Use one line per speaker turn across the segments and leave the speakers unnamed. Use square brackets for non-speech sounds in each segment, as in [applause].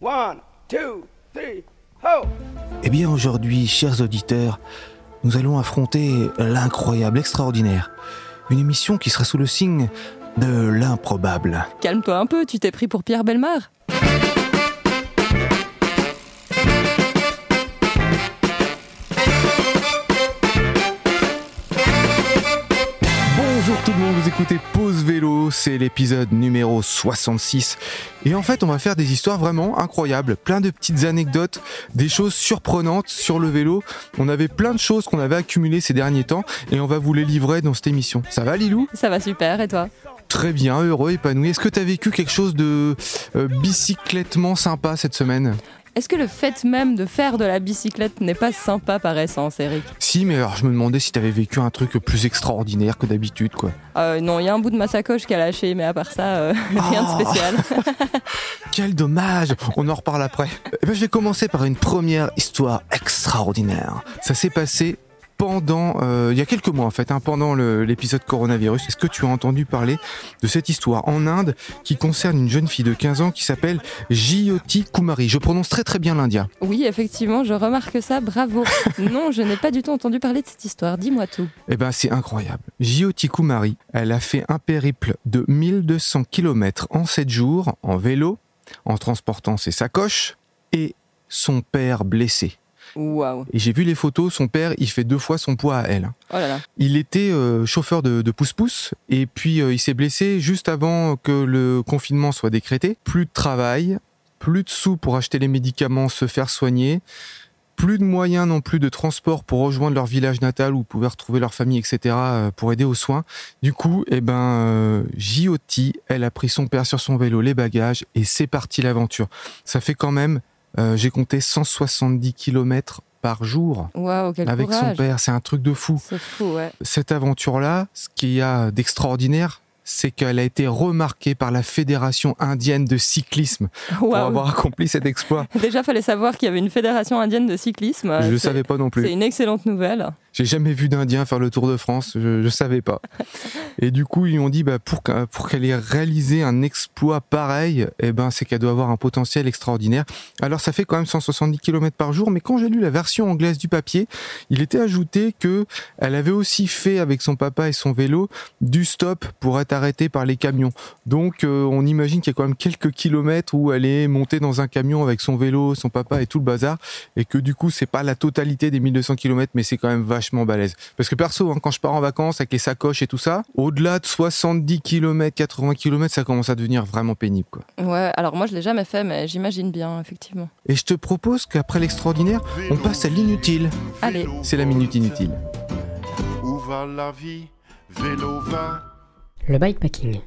One, two, three, ho!
Eh bien aujourd'hui, chers auditeurs, nous allons affronter l'incroyable, extraordinaire. Une émission qui sera sous le signe de l'improbable.
Calme-toi un peu, tu t'es pris pour Pierre Belmar
Bonjour tout le monde, vous écoutez C'est l'épisode numéro 66. Et en fait, on va faire des histoires vraiment incroyables, plein de petites anecdotes, des choses surprenantes sur le vélo. On avait plein de choses qu'on avait accumulées ces derniers temps et on va vous les livrer dans cette émission. Ça va Lilou?
Ça va super, et toi?
Très bien, heureux, épanoui. Est-ce que tu as vécu quelque chose de euh, bicyclettement sympa cette semaine?
Est-ce que le fait même de faire de la bicyclette n'est pas sympa par essence, Eric
Si, mais alors je me demandais si tu avais vécu un truc plus extraordinaire que d'habitude, quoi.
Euh, Non, il y a un bout de ma sacoche qui a lâché, mais à part ça, euh, [laughs] rien de
Oh.
spécial. [laughs]
Quel dommage On en reparle après. Eh ben, je vais commencer par une première histoire extraordinaire. Ça s'est passé pendant, euh, il y a quelques mois en fait, hein, pendant l'épisode coronavirus. Est-ce que tu as entendu parler de cette histoire en Inde qui concerne une jeune fille de 15 ans qui s'appelle Jyoti Kumari? Je prononce très très bien l'indien.
Oui, effectivement, je remarque ça, bravo. [laughs] Non, je n'ai pas du tout entendu parler de cette histoire, dis-moi tout.
Eh ben, c'est incroyable. Jyoti Kumari, elle a fait un périple de 1200 km en 7 jours en vélo, en transportant ses sacoches et son père blessé. Et j'ai vu les photos, son père, il fait deux fois son poids à elle.
Oh là là.
Il était euh, chauffeur de, de pousse-pousse et puis euh, il s'est blessé juste avant que le confinement soit décrété. Plus de travail, plus de sous pour acheter les médicaments, se faire soigner, plus de moyens non plus de transport pour rejoindre leur village natal où pouvoir retrouver leur famille, etc. euh, pour aider aux soins. Du coup, eh ben, euh, elle a pris son père sur son vélo, les bagages et c'est parti l'aventure. Ça fait quand même, euh, j'ai compté 170 km par jour avec son père. C'est un truc de fou
C'est fou, ouais.
cette aventure-là, ce qu'il y a d'extraordinaire, c'est qu'elle a été remarquée par la Fédération indienne de cyclisme pour avoir accompli cet exploit. [laughs]
Déjà, fallait savoir qu'il y avait une fédération indienne de cyclisme.
Je ne
C'est-
savais pas non
C'est
plus.
une excellente nouvelle.
J'ai jamais vu d'Indien faire le Tour de France, je ne savais pas. [laughs] Et du coup, ils lui ont dit, bah, pour, qu'elle- pour qu'elle ait réalisé un exploit pareil, eh ben, c'est qu'elle doit avoir un potentiel extraordinaire. Alors, ça fait quand même 170 km par jour, mais quand j'ai lu la version anglaise du papier, il était ajouté que elle avait aussi fait avec son papa et son vélo du stop pour être arrêtée par les camions. Donc, euh, on imagine qu'il y a quand même quelques kilomètres où elle est montée dans un camion avec son vélo, son papa et tout le bazar, et que du coup, c'est pas la totalité des 1200 km, mais c'est quand même vachement balèze. Parce que perso, hein, quand je pars en vacances avec les sacoches et tout ça, au-delà de 70 km, 80 km, ça commence à devenir vraiment pénible, quoi.
Ouais, alors moi, je l'ai jamais fait, mais j'imagine bien, effectivement.
Et je te propose qu'après l'extraordinaire, on passe à l'inutile.
Allez.
C'est la minute inutile.
Où va la vie? Vélo va.
Le bikepacking.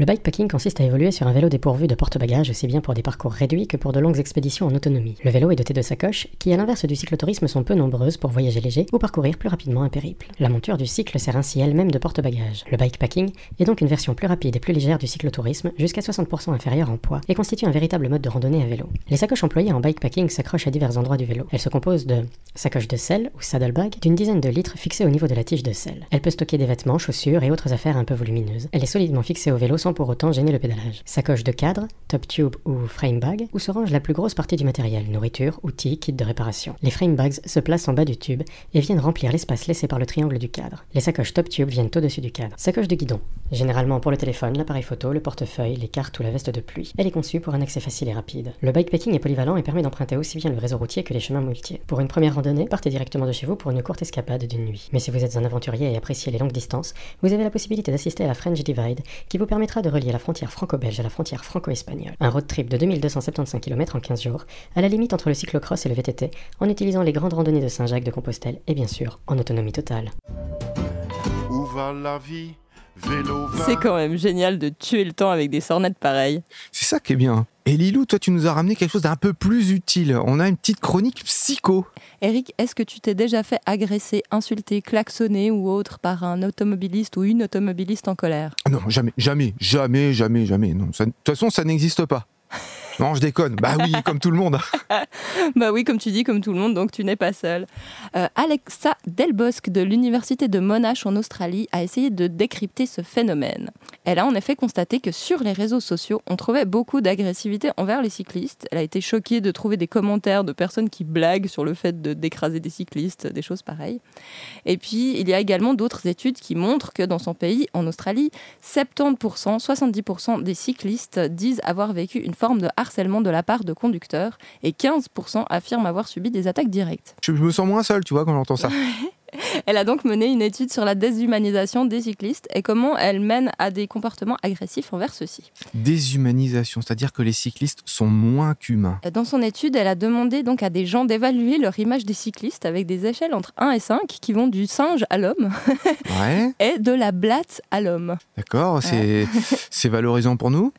Le bikepacking consiste à évoluer sur un vélo dépourvu de porte-bagages aussi bien pour des parcours réduits que pour de longues expéditions en autonomie. Le vélo est doté de sacoches qui, à l'inverse du cyclotourisme, sont peu nombreuses pour voyager léger ou parcourir plus rapidement un périple. La monture du cycle sert ainsi elle-même de porte-bagages. Le bikepacking est donc une version plus rapide et plus légère du cyclotourisme, jusqu'à 60% inférieure en poids, et constitue un véritable mode de randonnée à vélo. Les sacoches employées en bikepacking s'accrochent à divers endroits du vélo. Elles se composent de sacoches de selle ou saddlebag d'une dizaine de litres fixées au niveau de la tige de selle. Elle peut stocker des vêtements, chaussures et autres affaires un peu volumineuses. Elle est solidement fixée au vélo sans pour autant gêner le pédalage. Sacoche de cadre, top tube ou frame bag, où se range la plus grosse partie du matériel, nourriture, outils, kits de réparation. Les frame bags se placent en bas du tube et viennent remplir l'espace laissé par le triangle du cadre. Les sacoches top tube viennent au-dessus du cadre. Sacoche de guidon, généralement pour le téléphone, l'appareil photo, le portefeuille, les cartes ou la veste de pluie. Elle est conçue pour un accès facile et rapide. Le bikepacking est polyvalent et permet d'emprunter aussi bien le réseau routier que les chemins muletiers. Pour une première randonnée, partez directement de chez vous pour une courte escapade d'une nuit. Mais si vous êtes un aventurier et appréciez les longues distances, vous avez la possibilité d'assister à la French Divide, qui vous permettra de relier la frontière franco-belge à la frontière franco-espagnole. Un road trip de 2275 km en 15 jours, à la limite entre le cyclocross et le VTT, en utilisant les grandes randonnées de Saint-Jacques de Compostelle et bien sûr en autonomie totale.
Où va la vie?
C'est quand même génial de tuer le temps avec des sornettes pareilles.
C'est ça qui est bien. Et Lilou, toi, tu nous as ramené quelque chose d'un peu plus utile. On a une petite chronique psycho.
Eric, est-ce que tu t'es déjà fait agresser, insulter, klaxonner ou autre par un automobiliste ou une automobiliste en colère?
Ah Non, jamais, jamais, jamais, jamais, jamais. Non, ça- de toute façon, ça n'existe pas. Non, je déconne. Bah oui, [laughs] comme tout le monde. [laughs]
bah oui, comme tu dis, comme tout le monde, donc tu n'es pas seul. Euh, Alexa Delbosque de l'Université de Monash en Australie a essayé de décrypter ce phénomène. Elle a en effet constaté que sur les réseaux sociaux, on trouvait beaucoup d'agressivité envers les cyclistes. Elle a été choquée de trouver des commentaires de personnes qui blaguent sur le fait de d'écraser des cyclistes, des choses pareilles. Et puis, il y a également d'autres études qui montrent que dans son pays, en Australie, 70%, 70% des cyclistes disent avoir vécu une forme de harcèlement de la part de conducteurs et 15% affirment avoir subi des attaques directes.
Je me sens moins seul, tu vois, quand j'entends ça. [laughs] [laughs]
Elle a donc mené une étude sur la déshumanisation des cyclistes et comment elle mène à des comportements agressifs envers ceux-ci.
Déshumanisation, c'est-à-dire que les cyclistes sont moins qu'humains.
Dans son étude, elle a demandé donc à des gens d'évaluer leur image des cyclistes avec des échelles entre 1 et 5 qui vont du singe à l'homme [laughs]
Ouais,
et de la blatte à l'homme.
d'accord, c'est [laughs] c'est valorisant pour nous?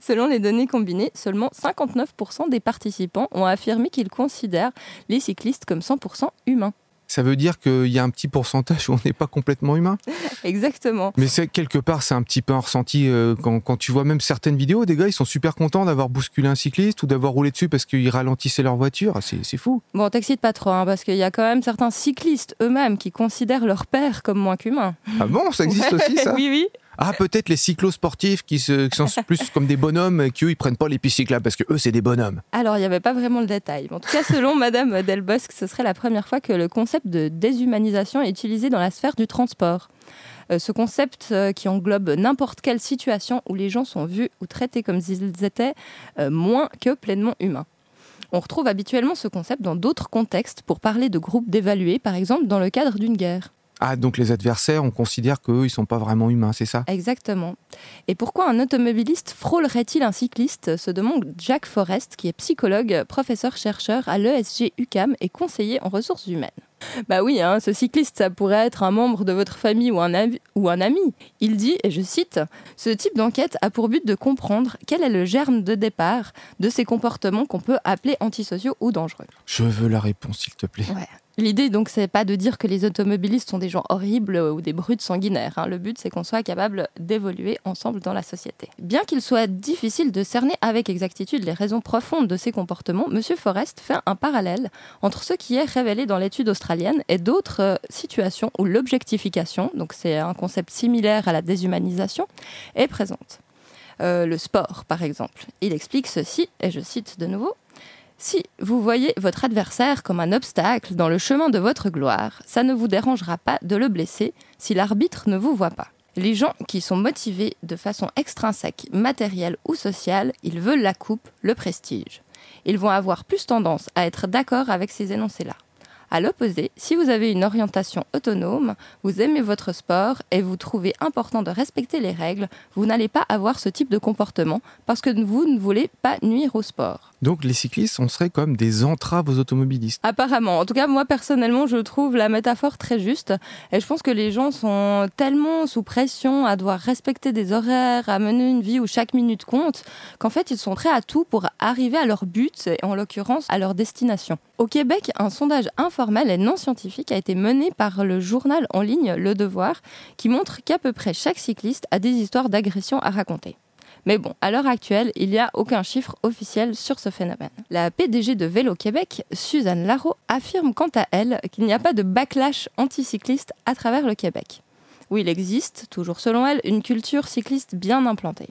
Selon les données combinées, seulement 59% des participants ont affirmé qu'ils considèrent les cyclistes comme 100% humains.
Ça veut dire qu'il y a un petit pourcentage où on n'est pas complètement humain. [laughs]
Exactement.
Mais c'est quelque part, c'est un petit peu un ressenti euh, quand, quand tu vois même certaines vidéos, des gars, ils sont super contents d'avoir bousculé un cycliste ou d'avoir roulé dessus parce qu'ils ralentissaient leur voiture. C'est c'est fou.
Bon, t'excite pas trop, hein, parce qu'il y a quand même certains cyclistes eux-mêmes qui considèrent leur père comme moins qu'humain.
Ah bon, ça existe [laughs] aussi ça?
Oui, oui.
Ah peut-être les cyclosportifs qui, se, qui sont plus [laughs] comme des bonhommes et qui eux ils prennent pas les pistes cyclables parce que eux c'est des bonhommes.
Alors, il n'y avait pas vraiment le détail. Mais En tout cas, selon [laughs] Madame Delbosque, ce serait la première fois que le concept de déshumanisation est utilisé dans la sphère du transport. Euh, ce concept euh, qui englobe n'importe quelle situation où les gens sont vus ou traités comme s'ils étaient euh, moins que pleinement humains. On retrouve habituellement ce concept dans d'autres contextes pour parler de groupes d'évalués, par exemple dans le cadre d'une guerre.
Ah donc les adversaires, on considère qu'eux ils sont pas vraiment humains, c'est ça?
Exactement. Et pourquoi un automobiliste frôlerait-il un cycliste? Se demande Jack Forrest, qui est psychologue, professeur-chercheur à l'ESG UCAM et conseiller en ressources humaines. Bah oui, hein, ce cycliste, ça pourrait être un membre de votre famille ou un, ou un ami. Il dit, et je cite, Ce type d'enquête a pour but de comprendre quel est le germe de départ de ces comportements qu'on peut appeler antisociaux ou dangereux.
Je veux la réponse s'il te plaît.
Ouais. L'idée, donc, c'est pas de dire que les automobilistes sont des gens horribles ou des brutes sanguinaires. hein. Le but, c'est qu'on soit capable d'évoluer ensemble dans la société. Bien qu'il soit difficile de cerner avec exactitude les raisons profondes de ces comportements, M. Forrest fait un parallèle entre ce qui est révélé dans l'étude australienne et d'autres euh, situations où l'objectification, donc c'est un concept similaire à la déshumanisation, est présente. Euh, le sport, par exemple. Il explique ceci, et je cite de nouveau. Si vous voyez votre adversaire comme un obstacle dans le chemin de votre gloire, ça ne vous dérangera pas de le blesser si l'arbitre ne vous voit pas. Les gens qui sont motivés de façon extrinsèque, matérielle ou sociale, ils veulent la coupe, le prestige. Ils vont avoir plus tendance à être d'accord avec ces énoncés-là. À l'opposé, si vous avez une orientation autonome, vous aimez votre sport et vous trouvez important de respecter les règles, vous n'allez pas avoir ce type de comportement parce que vous ne voulez pas nuire au sport.
Donc les cyclistes, on serait comme des entraves aux automobilistes.
Apparemment. En tout cas, moi personnellement, je trouve la métaphore très juste. Et je pense que les gens sont tellement sous pression à devoir respecter des horaires, à mener une vie où chaque minute compte, qu'en fait, ils sont prêts à tout pour arriver à leur but, et en l'occurrence à leur destination. Au Québec, un sondage informel et non scientifique a été mené par le journal en ligne Le Devoir, qui montre qu'à peu près chaque cycliste a des histoires d'agression à raconter. Mais bon, à l'heure actuelle, il n'y a aucun chiffre officiel sur ce phénomène. La PDG de Vélo Québec, Suzanne Larreau, affirme quant à elle qu'il n'y a pas de backlash anticycliste à travers le Québec, où il existe, toujours selon elle, une culture cycliste bien implantée.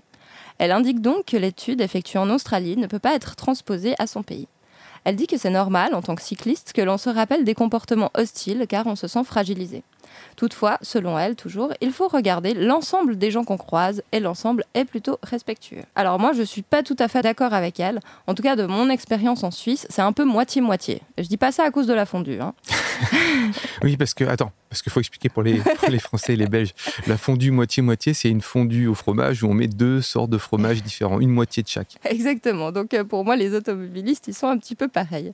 Elle indique donc que l'étude effectuée en Australie ne peut pas être transposée à son pays. Elle dit que c'est normal, en tant que cycliste, que l'on se rappelle des comportements hostiles car on se sent fragilisé. Toutefois, selon elle, toujours, il faut regarder l'ensemble des gens qu'on croise et l'ensemble est plutôt respectueux. Alors moi, je suis pas tout à fait d'accord avec elle. En tout cas, de mon expérience en Suisse, c'est un peu moitié-moitié. Je dis pas ça à cause de la fondue. hein. [laughs]
Oui, parce que, attends, parce qu'il faut expliquer pour les, pour les Français et les Belges. La fondue moitié-moitié, c'est une fondue au fromage où on met deux sortes de fromages différents, une moitié de chaque.
Exactement. Donc euh, pour moi, les automobilistes, ils sont un petit peu pareils.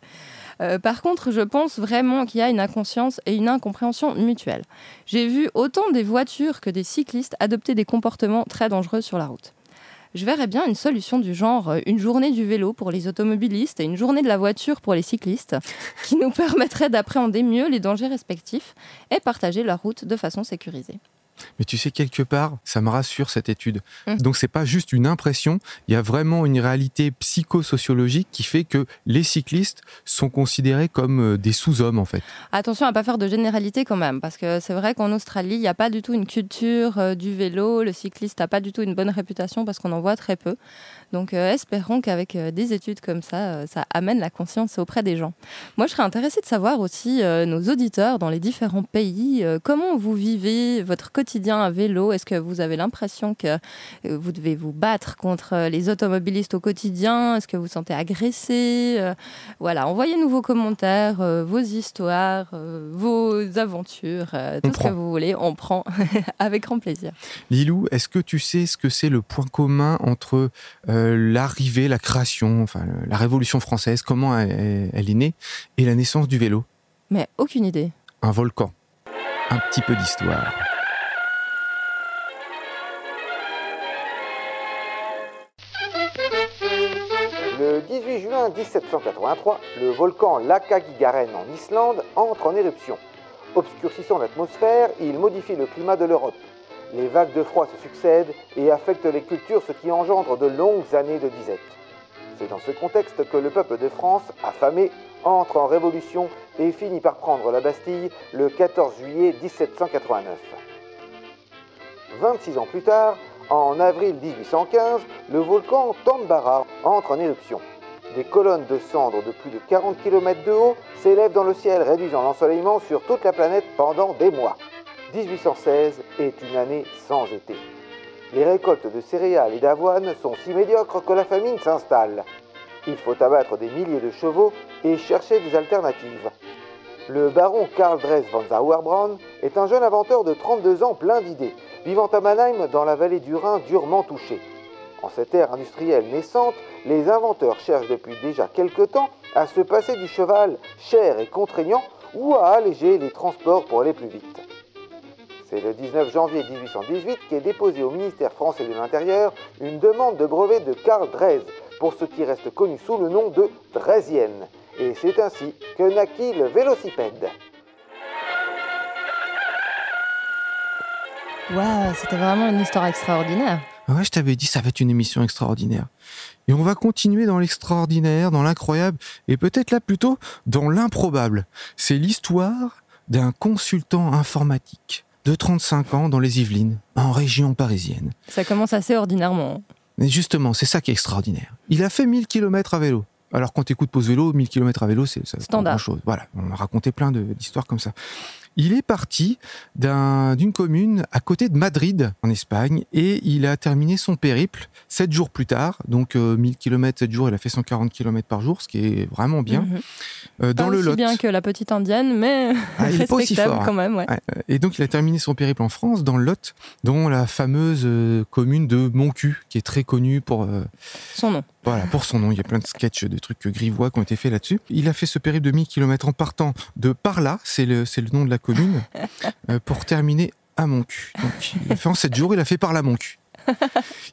Euh, par contre, je pense vraiment qu'il y a une inconscience et une incompréhension mutuelle. J'ai vu autant des voitures que des cyclistes adopter des comportements très dangereux sur la route. Je verrais bien une solution du genre euh, une journée du vélo pour les automobilistes et une journée de la voiture pour les cyclistes, [laughs] qui nous permettrait d'appréhender mieux les dangers respectifs et partager leur route de façon sécurisée.
Mais tu sais, quelque part, ça me rassure cette étude.
Mm.
Donc, c'est pas juste une impression, il y a vraiment une réalité psychosociologique qui fait que les cyclistes sont considérés comme euh, des sous-hommes, en fait.
Attention à pas faire de généralité quand même, parce que c'est vrai qu'en Australie, il n'y a pas du tout une culture euh, du vélo. Le cycliste n'a pas du tout une bonne réputation parce qu'on en voit très peu. Donc euh, espérons qu'avec euh, des études comme ça, euh, ça amène la conscience auprès des gens. Moi, je serais intéressée de savoir aussi nos auditeurs dans les différents pays, comment vous vivez votre quotidien à vélo? Est-ce que vous avez l'impression que vous devez vous battre contre les automobilistes au quotidien? Est-ce que vous vous sentez agressé? Voilà, envoyez-nous vos commentaires, vos histoires, vos aventures, tout
On
ce
prend.
que vous voulez. On prend [laughs] avec grand plaisir.
Lilou, est-ce que tu sais ce que c'est le point commun entre euh, l'arrivée, la création, enfin la Révolution française, comment elle, elle est née, et la naissance du vélo
Mais aucune idée.
Un volcan. Un petit peu d'histoire.
Le 18 juin 1783, le volcan Lakagigaren en Islande entre en éruption. Obscurcissant l'atmosphère, il modifie le climat de l'Europe. Les vagues de froid se succèdent et affectent les cultures, ce qui engendre de longues années de disette. C'est dans ce contexte que le peuple de France, affamé, entre en révolution et finit par prendre la Bastille le 14 juillet 1789. 26 ans plus tard, en avril 1815, le volcan Tambara entre en éruption. Des colonnes de cendres de plus de 40 km de haut s'élèvent dans le ciel, réduisant l'ensoleillement sur toute la planète pendant des mois. 1816 est une année sans été. Les récoltes de céréales et d'avoine sont si médiocres que la famine s'installe. Il faut abattre des milliers de chevaux et chercher des alternatives. Le baron Karl Dres von Sauerbraun est un jeune inventeur de 32 ans plein d'idées, vivant à Mannheim dans la vallée du Rhin durement touchée. En cette ère industrielle naissante, les inventeurs cherchent depuis déjà quelque temps à se passer du cheval cher et contraignant ou à alléger les transports pour aller plus vite. C'est le 19 janvier 1818 qu'est déposée au ministère français de l'Intérieur une demande de brevet de Karl Dres pour ce qui reste connu sous le nom de Dresienne. Et c'est ainsi que naquit le vélocipède.
Waouh, c'était vraiment une histoire extraordinaire.
Ouais, je t'avais dit, ça va être une émission extraordinaire. Et on va continuer dans l'extraordinaire, dans l'incroyable, et peut-être là plutôt dans l'improbable. C'est l'histoire d'un consultant informatique de 35 ans dans les Yvelines, en région parisienne.
Ça commence assez ordinairement.
Mais justement, c'est ça qui est extraordinaire. Il a fait 1000 km à vélo. Alors quand t'écoutes Pause Vélo, 1000 km à vélo, c'est
Standard.
grand-chose. Voilà, on a raconté plein d'histoires comme ça. Il est parti d'un- d'une commune à côté de Madrid, en Espagne, et il a terminé son périple sept jours plus tard. Donc euh, 1000 km, 7 jours, il a fait 140 km par jour, ce qui est vraiment bien.
Mhm.
Euh, dans
Pas
le
aussi
Lot.
bien que la petite indienne, mais
Ah, pas aussi
respectable
fort, hein.
quand même. Ouais.
Ouais, euh, Et donc, il a terminé son périple en France, dans le Lot, dont la fameuse euh, commune de Moncu, qui est très connue pour, euh,
Son nom.
Voilà, pour son nom. Il y a plein de sketchs, de trucs grivois qui ont été faits là-dessus. Il a fait ce périple de 1000 km en partant de Parla, c'est le, c'est le nom de la commune, [laughs] euh, pour terminer à Moncu. Donc, il a fait en 7 jours, il a fait Parla Moncu.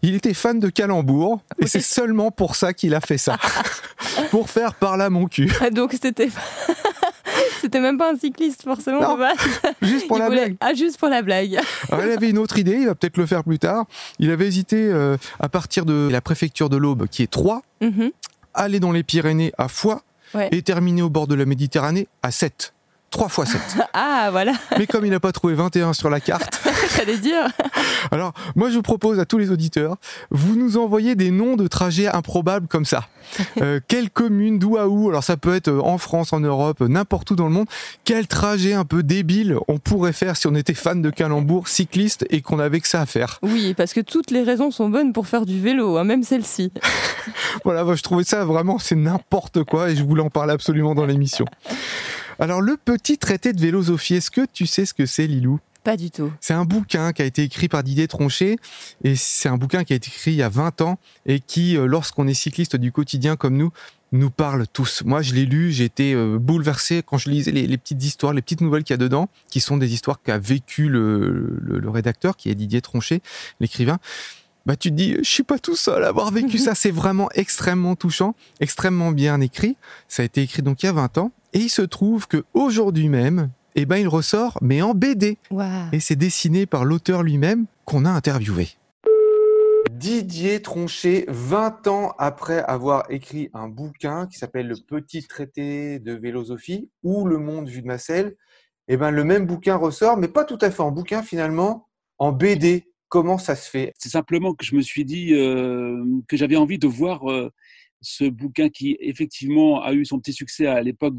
Il était fan de calembour et c'est seulement pour ça qu'il a fait ça. [laughs] pour faire Parla Moncu.
Donc c'était. [laughs] [laughs] C'était même pas un cycliste forcément.
Non. [laughs] Juste pour
Il
la
voulait-
blague.
Ah, juste pour la blague. [laughs]
Alors, il avait une autre idée, il va peut-être le faire plus tard. Il avait hésité euh, à partir de la préfecture de l'Aube, qui est 3,
Mhm.
aller dans les Pyrénées à Foix
Ouais.
et terminer au bord de la Méditerranée à 7. 3 fois 7. [laughs]
Ah, voilà,
Mais comme il n'a pas trouvé 21 sur la carte, [laughs]
fallait dire. [laughs]
alors moi je vous propose à tous les auditeurs, vous nous envoyez des noms de trajets improbables comme ça. Euh, quelle commune, d'où à où, alors ça peut être euh, en France, en Europe, euh, n'importe où dans le monde, quel trajet un peu débile on pourrait faire si on était fan de calembour, cycliste et qu'on avait que ça à faire?
Oui, parce que toutes les raisons sont bonnes pour faire du vélo, hein, même celle-ci.
Voilà, moi, je trouvais ça vraiment, c'est n'importe quoi et je voulais en parler absolument dans l'émission. Alors, le petit traité de vélosophie, est-ce que tu sais ce que c'est, Lilou?
Pas du tout.
C'est un bouquin qui a été écrit par Didier Tronchet et c'est un bouquin qui a été écrit il y a 20 ans et qui, euh, lorsqu'on est cycliste du quotidien comme nous, nous parle tous. Moi, je l'ai lu, j'ai été euh, bouleversé quand je lisais les, les petites histoires, les petites nouvelles qu'il y a dedans, qui sont des histoires qu'a vécu le, le- le rédacteur, qui est Didier Tronchet, l'écrivain. Bah, tu te dis, je suis pas tout seul à avoir vécu [laughs] ça. C'est vraiment extrêmement touchant, extrêmement bien écrit. Ça a été écrit donc il y a 20 ans. Et il se trouve que aujourd'hui même, eh ben il ressort, mais en BD. Et c'est dessiné par l'auteur lui-même qu'on a interviewé.
Didier Tronchet, 20 ans après avoir écrit un bouquin qui s'appelle Le Petit Traité de Vélosophie ou Le Monde vu de ma selle, eh ben, le même bouquin ressort, mais pas tout à fait en bouquin finalement, en BD. Comment ça se fait?
C'est simplement que je me suis dit euh, que j'avais envie de voir euh, ce bouquin qui effectivement a eu son petit succès à l'époque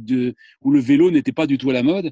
où le vélo n'était pas du tout à la mode,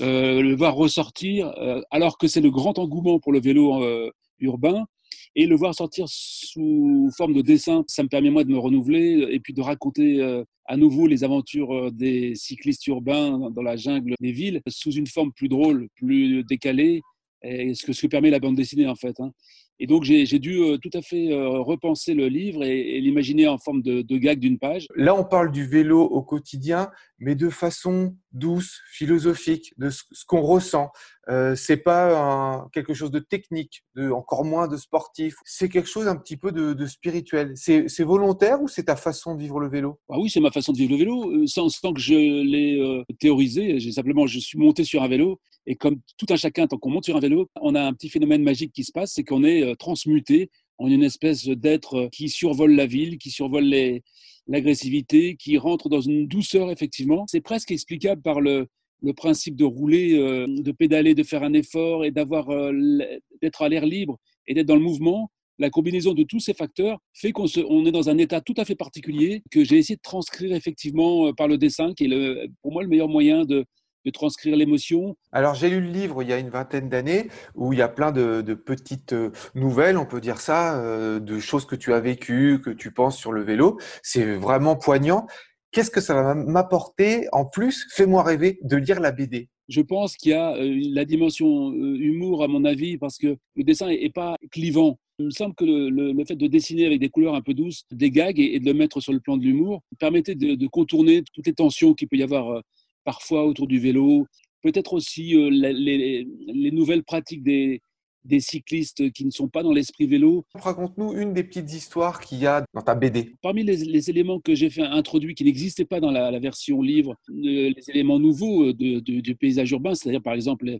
euh, le voir ressortir euh, alors que c'est le grand engouement pour le vélo euh, urbain et le voir sortir sous forme de dessin, ça me permet moi de me renouveler et puis de raconter à nouveau les aventures des cyclistes urbains dans la jungle des villes sous une forme plus drôle, plus décalée, et ce que, ce que permet la bande dessinée en fait. hein. Et donc j'ai dû euh, tout à fait euh, repenser le livre et, et l'imaginer en forme de, de gag d'une page.
Là, on parle du vélo au quotidien, mais de façon douce, philosophique, de ce, qu'on ressent. Euh, c'est pas un- quelque chose de technique, de, encore moins de sportif. C'est quelque chose un petit peu de, de spirituel. C'est c'est volontaire ou c'est ta façon de vivre le vélo?
Ah oui, c'est ma façon de vivre le vélo, euh, sans, sans que je l'ai euh, théorisé. J'ai simplement, je suis monté sur un vélo et comme tout un chacun, tant qu'on monte sur un vélo, on a un petit phénomène magique qui se passe, c'est qu'on est euh, transmuté en une espèce d'être euh, qui survole la ville, qui survole les- l'agressivité, qui rentre dans une douceur effectivement. C'est presque explicable par le, principe de rouler, euh, de pédaler, de faire un effort et euh, d'être à l'air libre et d'être dans le mouvement. La combinaison de tous ces facteurs fait qu'on est dans un état tout à fait particulier que j'ai essayé de transcrire effectivement euh, par le dessin, qui est pour moi le meilleur moyen de, de transcrire l'émotion.
Alors, j'ai lu le livre il y a une vingtaine d'années où il y a plein de, de petites euh, nouvelles, on peut dire ça, euh, de choses que tu as vécues, que tu penses sur le vélo. C'est vraiment poignant. Qu'est-ce que ça va m'apporter en plus? Fais-moi rêver de lire la BD.
Je pense qu'il y a euh, la dimension euh, humour, à mon avis, parce que le dessin est, est pas clivant. Il me semble que le, le- le fait de dessiner avec des couleurs un peu douces, des gags et, et de le mettre sur le plan de l'humour permettait de, de contourner toutes les tensions qu'il peut y avoir parfois autour du vélo. Peut-être aussi euh, les nouvelles pratiques des, des cyclistes qui ne sont pas dans l'esprit vélo.
Raconte-nous une des petites histoires qu'il y a dans ta BD.
Parmi les, les éléments que j'ai fait introduits qui n'existaient pas dans la, la version livre, euh, les éléments nouveaux euh, de- de- du paysage urbain, c'est-à-dire par exemple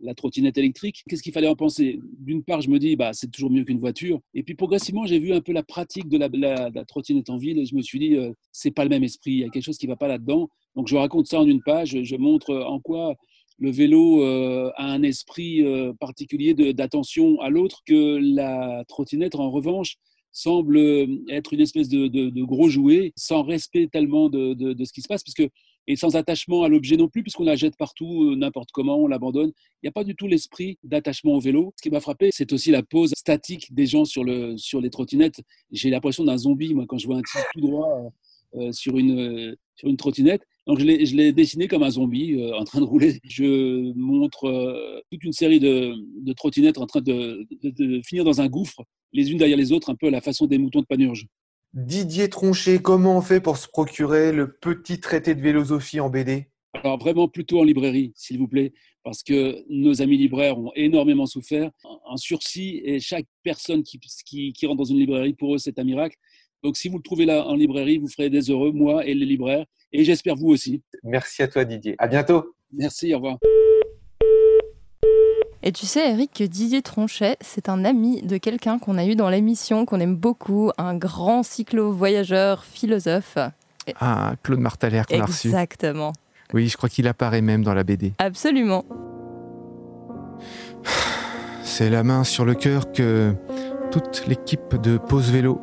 la trottinette électrique, qu'est-ce qu'il fallait en penser? D'une part, je me dis, bah, c'est toujours mieux qu'une voiture. Et puis progressivement, j'ai vu un peu la pratique de la, la- la trottinette en ville et je me suis dit, euh, c'est pas le même esprit, il y a quelque chose qui va pas là-dedans. Donc je raconte ça en une page, je montre en quoi le vélo euh, a un esprit euh, particulier d'attention à l'autre que la trottinette, en revanche, semble être une espèce de, de- de gros jouet, sans respect tellement de, de- ce qui se passe, parce que, et sans attachement à l'objet non plus, puisqu'on la jette partout, euh, n'importe comment, on l'abandonne. Il n'y a pas du tout l'esprit d'attachement au vélo. Ce qui m'a frappé, c'est aussi la pose statique des gens sur, le, sur les trottinettes. J'ai l'impression d'un zombie, moi, quand je vois un type tout droit euh, euh, sur, une, euh, sur une trottinette. Donc je l'ai, dessiné comme un zombie euh, en train de rouler. Je montre euh, toute une série de, de trottinettes en train de, de- de finir dans un gouffre, les unes derrière les autres, un peu à la façon des moutons de Panurge.
Didier Tronchet, comment on fait pour se procurer le petit traité de philosophie en BD
Alors vraiment plutôt en librairie, s'il vous plaît, parce que nos amis libraires ont énormément souffert. Un sursis et chaque personne qui, qui, qui rentre dans une librairie, pour eux, c'est un miracle. Donc si vous le trouvez là en librairie, vous ferez des heureux, moi et les libraires, et j'espère vous aussi.
Merci à toi Didier. À bientôt.
Merci, au revoir.
Et tu sais, Eric, que Didier Tronchet, c'est un ami de quelqu'un qu'on a eu dans l'émission, qu'on aime beaucoup, un grand cyclo-voyageur, philosophe.
Ah, Claude Martalère qu'on a reçu.
Exactement.
Oui, je crois qu'il apparaît même dans la BD.
Absolument.
C'est la main sur le cœur que toute l'équipe de Pause Vélo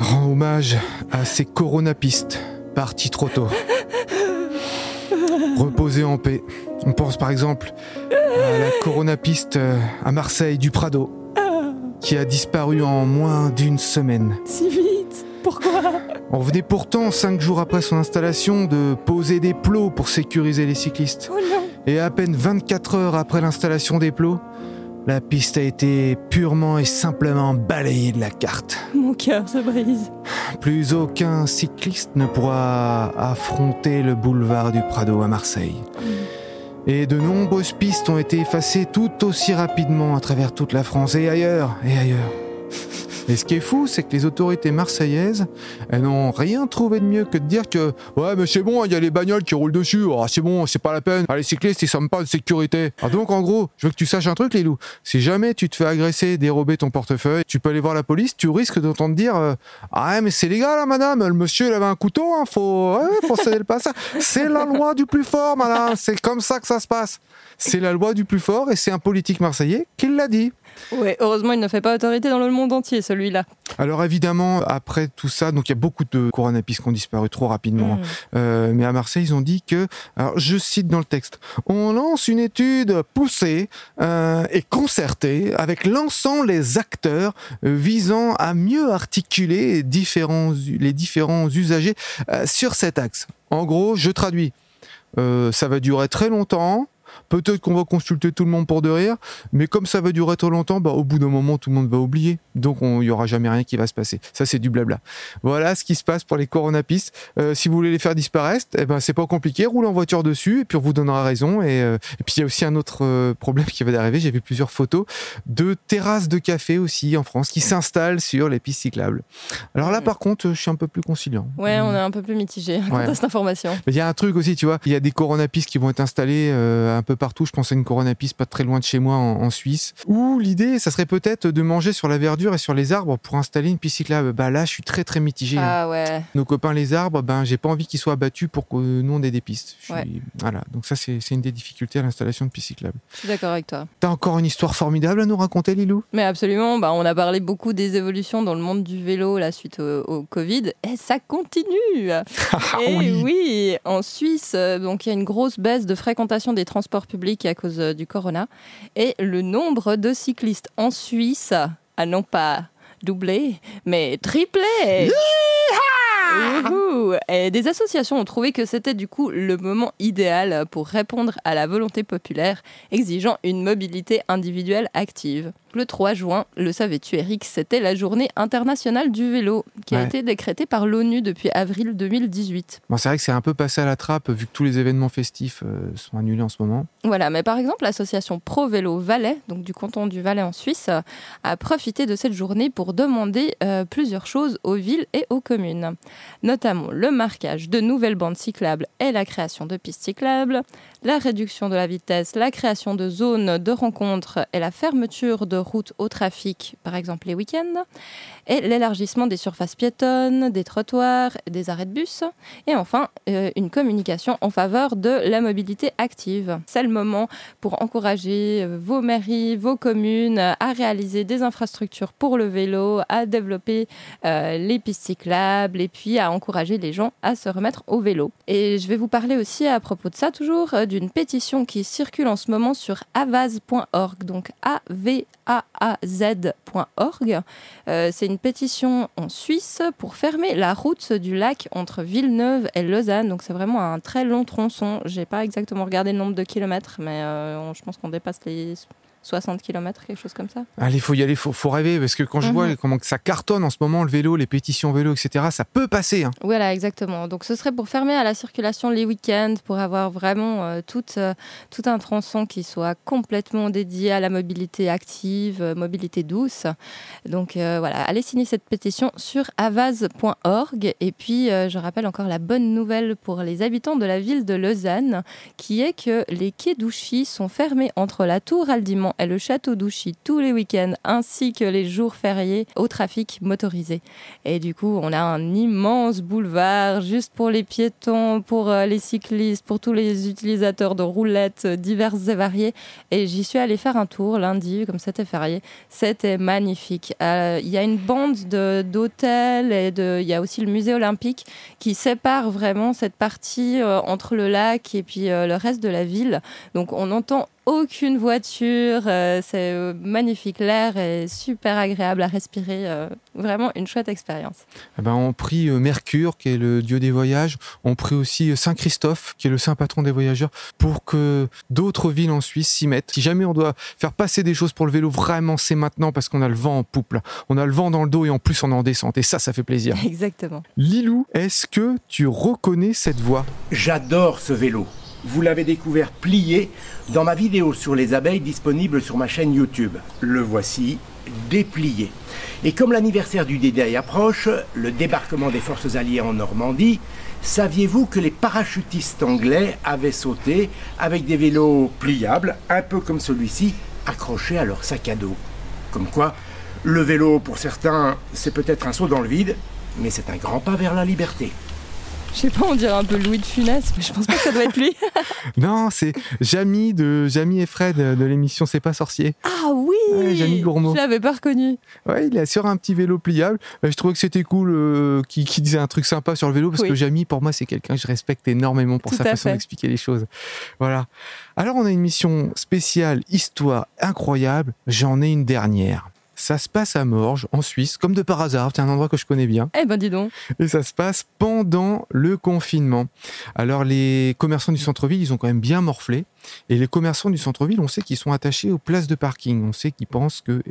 rend hommage à ces coronapistes partis trop tôt. Reposez en paix. On pense par exemple à la coronapiste euh, à Marseille du Prado qui a disparu en moins d'une semaine.
Si vite Pourquoi?
On venait pourtant, cinq jours après son installation, de poser des plots pour sécuriser les cyclistes.
Oh non
Et à peine 24 heures après l'installation des plots, la piste a été purement et simplement balayée de la carte.
Mon cœur se brise.
Plus aucun cycliste ne pourra affronter le boulevard du Prado à Marseille. Et de nombreuses pistes ont été effacées tout aussi rapidement à travers toute la France et ailleurs, et ailleurs. Et ce qui est fou, c'est que les autorités marseillaises, elles n'ont rien trouvé de mieux que de dire que ouais, mais c'est bon, il y a les bagnoles qui roulent dessus. Ah, c'est bon, c'est pas la peine. Ah, les cyclistes, ils sont pas de sécurité. Ah, donc, en gros, je veux que tu saches un truc, les loups. Si jamais tu te fais agresser, dérober ton portefeuille, tu peux aller voir la police. Tu risques d'entendre dire euh, ah mais c'est légal, hein, madame. Le monsieur, il avait un couteau. Hein, faut, ouais, faut céder le passage. C'est la loi du plus fort, madame. C'est comme ça que ça se passe. C'est la loi du plus fort et c'est un politique marseillais qui l'a dit.
Ouais, heureusement, il ne fait pas autorité dans le monde entier, celui-là.
Alors évidemment, après tout ça, donc il y a beaucoup de coronapistes qui ont disparu trop rapidement.
Mm.
Euh, mais à Marseille, ils ont dit que, alors je cite dans le texte, on lance une étude poussée euh, et concertée avec l'ensemble des acteurs euh, visant à mieux articuler les différents, les différents usagers euh, sur cet axe. En gros, je traduis. Ça va durer très longtemps. Peut-être qu'on va consulter tout le monde pour de rire, mais comme ça va durer trop longtemps, bah, au bout d'un moment, tout le monde va oublier. Donc, il n'y aura jamais rien qui va se passer. Ça, c'est du blabla. Voilà ce qui se passe pour les coronapistes. Euh, si vous voulez les faire disparaître, eh ben, c'est pas compliqué. Roule en voiture dessus, et puis on vous donnera raison. Et, euh, et puis, il y a aussi un autre euh, problème qui va arriver. J'ai vu plusieurs photos de terrasses de café aussi en France qui s'installent sur les pistes cyclables. Alors là, par contre, je suis un peu plus conciliant.
Ouais, on est un peu plus mitigé [laughs] quant
Ouais.
à cette information.
Il y a un truc aussi, tu vois, il y a des coronapistes qui vont être installés euh, un peu partout. Je pense à une coronapiste pas très loin de chez moi en, en Suisse. Où l'idée, ça serait peut-être de manger sur la verdure et sur les arbres pour installer une piste cyclable. Bah là, je suis très très mitigé. hein.
Ah ouais.
Nos copains les arbres, ben j'ai pas envie qu'ils soient abattus pour que nous on ait des pistes. Je suis-
Ouais.
Voilà, donc ça c'est une des difficultés à l'installation de pistes cyclables.
Je suis d'accord avec toi.
T'as encore une histoire formidable à nous raconter, Lilou?
Mais absolument, bah, on a parlé beaucoup des évolutions dans le monde du vélo la suite au, au Covid et ça continue. [laughs]
Ah
et
oui.
oui, en Suisse, euh, donc il y a une grosse baisse de fréquentation des transports publics à cause euh, du corona et le nombre de cyclistes en Suisse a non pas doublé, mais triplé. Et des associations ont trouvé que c'était du coup le moment idéal pour répondre à la volonté populaire exigeant une mobilité individuelle active. Le 3 juin, le savais-tu Eric, c'était la journée internationale du vélo qui a été décrétée par l'ONU depuis avril 2018.
Bon, c'est vrai que c'est un peu passé à la trappe vu que tous les événements festifs euh, sont annulés en ce moment.
Voilà, mais par exemple, l'association Pro Vélo Valais, donc du canton du Valais en Suisse, a profité de cette journée pour demander euh, plusieurs choses aux villes et aux communes, notamment le marquage de nouvelles bandes cyclables et la création de pistes cyclables, la réduction de la vitesse, la création de zones de rencontre et la fermeture de routes au trafic, par exemple les week-ends, et l'élargissement des surfaces piétonnes, des trottoirs, des arrêts de bus, et enfin euh, une communication en faveur de la mobilité active. C'est le moment pour encourager euh, vos mairies, vos communes à réaliser des infrastructures pour le vélo, à développer euh, les pistes cyclables et puis à encourager les gens à se remettre au vélo. Et je vais vous parler aussi à propos de ça toujours d'une pétition qui circule en ce moment sur avaz.org, donc A-V-A-A-Z.org. Euh, C'est une pétition en Suisse pour fermer la route du lac entre Villeneuve et Lausanne. Donc c'est vraiment un très long tronçon. J'ai pas exactement regardé le nombre de kilomètres, mais euh, je pense qu'on dépasse les 60 kilomètres, quelque chose comme ça.
Allez, faut y aller, faut, faut rêver parce que quand je
Mhm.
vois comment que ça cartonne en ce moment le vélo, les pétitions vélo, etc., ça peut passer. hein.
Voilà, exactement. Donc ce serait pour fermer à la circulation les week-ends, pour avoir vraiment euh, tout, euh, tout un tronçon qui soit complètement dédié à la mobilité active, euh, mobilité douce. Donc voilà, allez signer cette pétition sur avaz.org. Et puis je rappelle encore la bonne nouvelle pour les habitants de la ville de Lausanne, qui est que les quais d'Ouchy sont fermés entre la tour Et le château d'Ouchy tous les week-ends, ainsi que les jours fériés au trafic motorisé. Et du coup, on a un immense boulevard juste pour les piétons, pour euh, les cyclistes, pour tous les utilisateurs de roulettes diverses et variées. Et j'y suis allée faire un tour lundi, comme c'était férié. C'était magnifique. Euh, Il y a une bande de- d'hôtels et il y a aussi le musée olympique qui sépare vraiment cette partie euh, entre le lac et puis le reste de la ville. Donc on n'entend aucune voiture, euh, c'est euh, magnifique, l'air est super agréable à respirer, euh, vraiment une chouette expérience.
Eh ben, on prie euh, Mercure, qui est le dieu des voyages. On prie aussi euh, Saint Christophe, qui est le saint patron des voyageurs, pour que d'autres villes en Suisse s'y mettent. Si jamais on doit faire passer des choses pour le vélo, vraiment, c'est maintenant parce qu'on a le vent en poupe. là. On a le vent dans le dos et en plus on est en descente. Et ça, ça fait plaisir. [laughs]
Exactement.
Lilou, est-ce que tu reconnais cette voix
J'adore ce vélo. Vous l'avez découvert plié dans ma vidéo sur les abeilles disponible sur ma chaîne YouTube. Le voici déplié. Et comme l'anniversaire du D-Day approche, le débarquement des forces alliées en Normandie, saviez-vous que les parachutistes anglais avaient sauté avec des vélos pliables, un peu comme celui-ci, accrochés à leur sac à dos? Comme quoi, le vélo, pour certains, c'est peut-être un saut dans le vide, mais c'est un grand pas vers la liberté.
Je sais pas, on dirait un peu Louis de Funès, mais je pense pas que ça doit être lui. [laughs]
Non, c'est Jamie de Jamie et Fred de l'émission C'est pas sorcier.
Ah oui
Ouais, Jamie Gourmaud.
Je l'avais pas reconnu.
Ouais, il est sur un petit vélo pliable. Euh, Je trouvais que c'était cool euh, qu'il disait un truc sympa sur le vélo parce
Oui.
que Jamie, pour moi, c'est quelqu'un que je respecte énormément pour
Tout
sa façon d'expliquer les choses. Voilà. Alors, on a une mission spéciale, histoire incroyable. J'en ai une dernière. Ça se passe à Morges, en Suisse, comme de par hasard. C'est un endroit que je connais bien.
Eh ben dis donc.
Et ça se passe pendant le confinement. Alors les commerçants du centre-ville, ils ont quand même bien morflé. Et les commerçants du centre-ville, on sait qu'ils sont attachés aux places de parking. On sait qu'ils pensent que...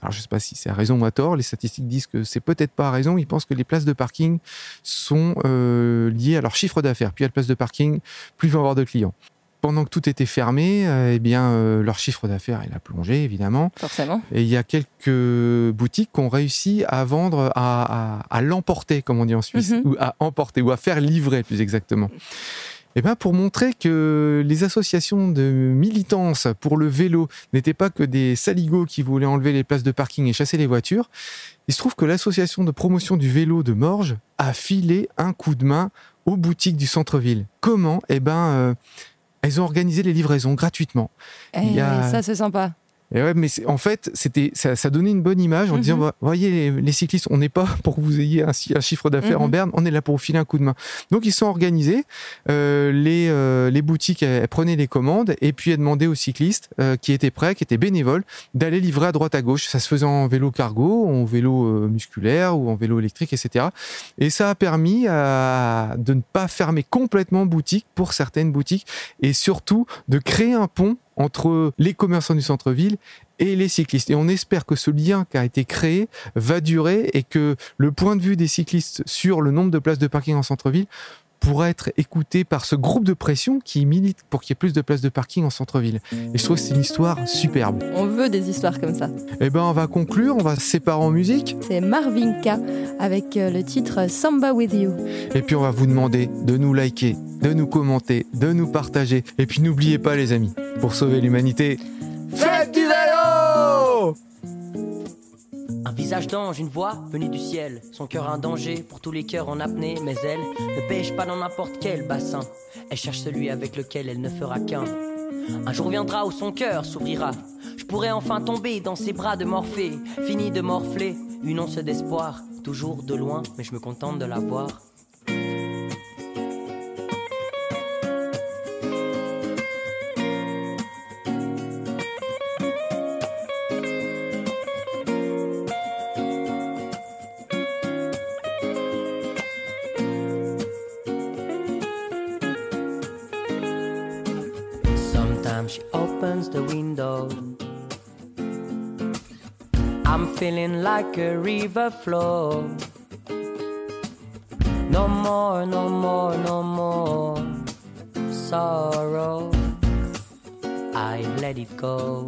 Alors je ne sais pas si c'est à raison ou à tort, les statistiques disent que c'est peut-être pas à raison. Ils pensent que les places de parking sont euh, liées à leur chiffre d'affaires. Plus il y a de places de parking, plus il va y avoir de clients. Pendant que tout était fermé, euh, eh bien, euh, leur chiffre d'affaires, il a plongé, évidemment.
Forcément.
Et il y a quelques boutiques qui ont réussi à vendre, à, à- à l'emporter, comme on dit en Suisse,
Mhm.
ou à emporter, ou à faire livrer plus exactement. Et ben pour montrer que les associations de militance pour le vélo n'étaient pas que des saligots qui voulaient enlever les places de parking et chasser les voitures, il se trouve que l'association de promotion du vélo de Morges a filé un coup de main aux boutiques du centre-ville. Comment? Eh ben, euh, elles ont organisé les livraisons gratuitement.
Eh,
Il y a-
Ça, c'est sympa.
Et ouais, mais en fait, c'était ça, ça donnait une bonne image en
Mhm.
disant, Vo- voyez les, les cyclistes, on n'est pas [laughs] pour que vous ayez un, un chiffre d'affaires en
Mhm.
berne, on est là pour vous filer un coup de main. Donc ils sont organisés, euh, les, euh, les boutiques elles, elles prenaient les commandes et puis elles demandaient aux cyclistes euh, qui étaient prêts, qui étaient bénévoles, d'aller livrer à droite à gauche. Ça se faisait en vélo cargo, en vélo euh, musculaire ou en vélo électrique, etc. Et ça a permis à- de ne pas fermer complètement boutique pour certaines boutiques et surtout de créer un pont entre les commerçants du centre-ville et les cyclistes. Et on espère que ce lien qui a été créé va durer et que le point de vue des cyclistes sur le nombre de places de parking en centre-ville pourra être écouté par ce groupe de pression qui milite pour qu'il y ait plus de places de parking en centre-ville. Et je trouve que c'est une histoire superbe.
On veut des histoires comme ça.
Eh ben, on va conclure, on va se séparer en musique,
C'est Marvin K avec euh, le titre Samba with You.
et puis on va vous demander de nous liker, de nous commenter, de nous partager. Et puis n'oubliez pas, les amis, pour sauver l'humanité,
visage d'ange, une voix venue du ciel. Son cœur un danger pour tous les cœurs en apnée. Mais elle ne pêche pas dans n'importe quel bassin. Elle cherche celui avec lequel elle ne fera qu'un. Un jour viendra où son cœur s'ouvrira. Je pourrai enfin tomber dans ses bras de Morphée. Fini de morfler, une once d'espoir. Toujours de loin, mais je me contente de la voir. Like a river flow. No more, no more, no more sorrow. I let it go.